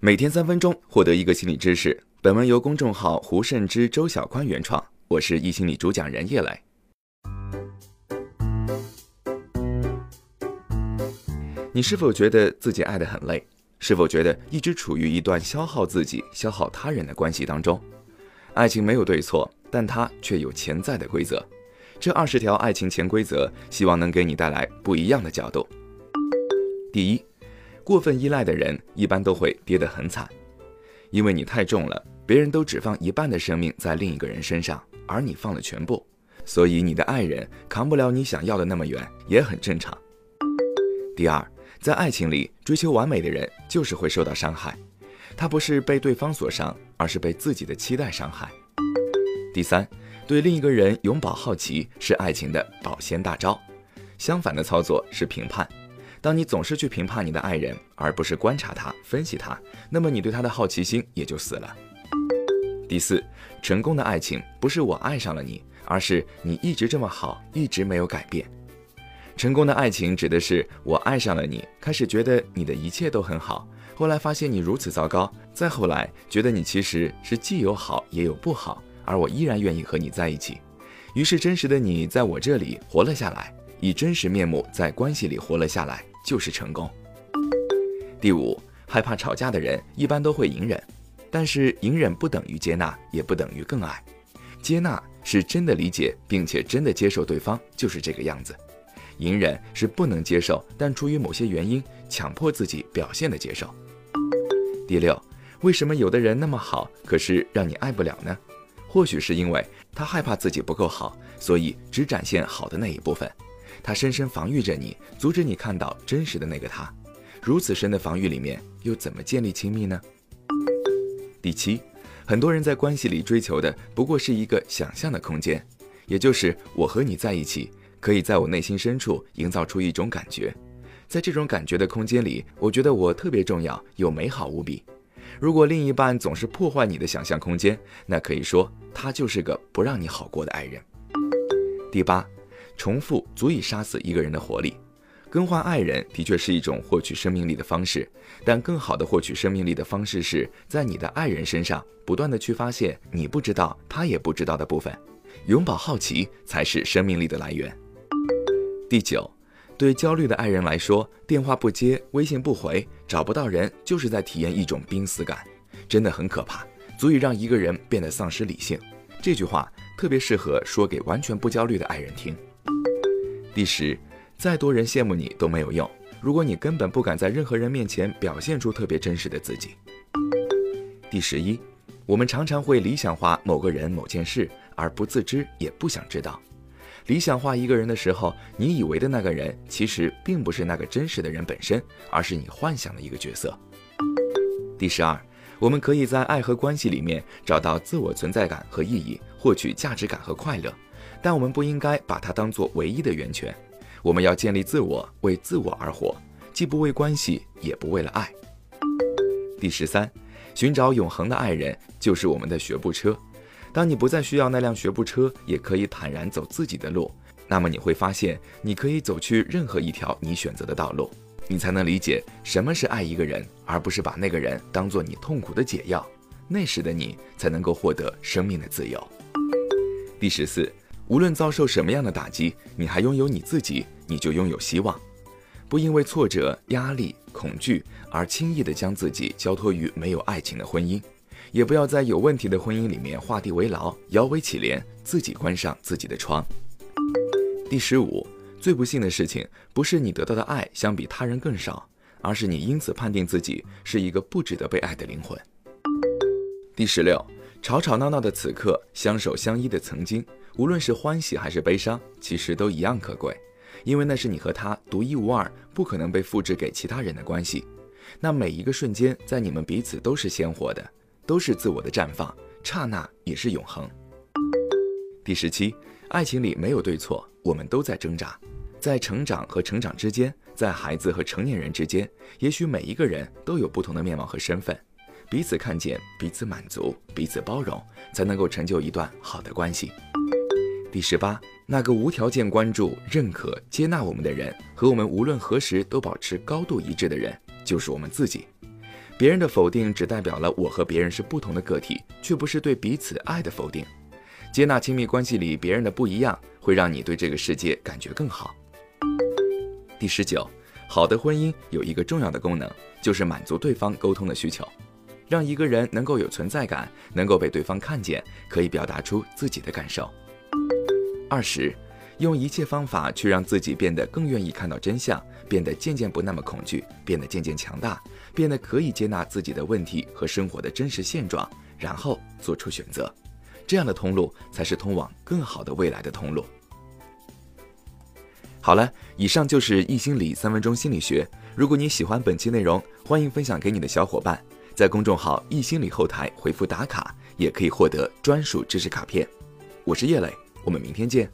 每天三分钟，获得一个心理知识。本文由公众号胡慎之周小宽原创，我是易心理主讲人叶磊。你是否觉得自己爱得很累？是否觉得一直处于一段消耗自己、消耗他人的关系当中？爱情没有对错，但它却有潜在的规则。这二十条爱情潜规则，希望能给你带来不一样的角度。第一，过分依赖的人一般都会跌得很惨，因为你太重了，别人都只放一半的生命在另一个人身上，而你放了全部，所以你的爱人扛不了你想要的那么远，也很正常。第二，在爱情里追求完美的人就是会受到伤害，他不是被对方所伤，而是被自己的期待伤害。第三，对另一个人永葆好奇是爱情的保鲜大招，相反的操作是评判。当你总是去评判你的爱人，而不是观察他、分析他，那么你对他的好奇心也就死了。第四，成功的爱情不是我爱上了你，而是你一直这么好，一直没有改变。成功的爱情指的是我爱上了你，开始觉得你的一切都很好，后来发现你如此糟糕，再后来觉得你其实是既有好也有不好，而我依然愿意和你在一起。于是真实的你在我这里活了下来，以真实面目在关系里活了下来。就是成功。第五，害怕吵架的人一般都会隐忍，但是隐忍不等于接纳，也不等于更爱。接纳是真的理解并且真的接受对方就是这个样子，隐忍是不能接受，但出于某些原因强迫自己表现的接受。第六，为什么有的人那么好，可是让你爱不了呢？或许是因为他害怕自己不够好，所以只展现好的那一部分。他深深防御着你，阻止你看到真实的那个他。如此深的防御里面，又怎么建立亲密呢？第七，很多人在关系里追求的不过是一个想象的空间，也就是我和你在一起，可以在我内心深处营造出一种感觉。在这种感觉的空间里，我觉得我特别重要，又美好无比。如果另一半总是破坏你的想象空间，那可以说他就是个不让你好过的爱人。第八。重复足以杀死一个人的活力，更换爱人的确是一种获取生命力的方式，但更好的获取生命力的方式是在你的爱人身上不断的去发现你不知道他也不知道的部分，永葆好奇才是生命力的来源。第九，对焦虑的爱人来说，电话不接，微信不回，找不到人，就是在体验一种濒死感，真的很可怕，足以让一个人变得丧失理性。这句话特别适合说给完全不焦虑的爱人听。第十，再多人羡慕你都没有用，如果你根本不敢在任何人面前表现出特别真实的自己。第十一，我们常常会理想化某个人、某件事，而不自知也不想知道。理想化一个人的时候，你以为的那个人，其实并不是那个真实的人本身，而是你幻想的一个角色。第十二，我们可以在爱和关系里面找到自我存在感和意义，获取价值感和快乐。但我们不应该把它当做唯一的源泉，我们要建立自我，为自我而活，既不为关系，也不为了爱。第十三，寻找永恒的爱人就是我们的学步车。当你不再需要那辆学步车，也可以坦然走自己的路，那么你会发现，你可以走去任何一条你选择的道路，你才能理解什么是爱一个人，而不是把那个人当做你痛苦的解药。那时的你才能够获得生命的自由。第十四。无论遭受什么样的打击，你还拥有你自己，你就拥有希望。不因为挫折、压力、恐惧而轻易的将自己交托于没有爱情的婚姻，也不要在有问题的婚姻里面画地为牢、摇尾乞怜，自己关上自己的窗。第十五，最不幸的事情不是你得到的爱相比他人更少，而是你因此判定自己是一个不值得被爱的灵魂。第十六，吵吵闹闹的此刻，相守相依的曾经。无论是欢喜还是悲伤，其实都一样可贵，因为那是你和他独一无二、不可能被复制给其他人的关系。那每一个瞬间，在你们彼此都是鲜活的，都是自我的绽放，刹那也是永恒。第十七，爱情里没有对错，我们都在挣扎，在成长和成长之间，在孩子和成年人之间，也许每一个人都有不同的面貌和身份，彼此看见，彼此满足，彼此包容，才能够成就一段好的关系。第十八，那个无条件关注、认可、接纳我们的人，和我们无论何时都保持高度一致的人，就是我们自己。别人的否定只代表了我和别人是不同的个体，却不是对彼此爱的否定。接纳亲密关系里别人的不一样，会让你对这个世界感觉更好。第十九，好的婚姻有一个重要的功能，就是满足对方沟通的需求，让一个人能够有存在感，能够被对方看见，可以表达出自己的感受。二十，用一切方法去让自己变得更愿意看到真相，变得渐渐不那么恐惧，变得渐渐强大，变得可以接纳自己的问题和生活的真实现状，然后做出选择。这样的通路才是通往更好的未来的通路。好了，以上就是易心理三分钟心理学。如果你喜欢本期内容，欢迎分享给你的小伙伴，在公众号“易心理”后台回复打卡，也可以获得专属知识卡片。我是叶磊，我们明天见。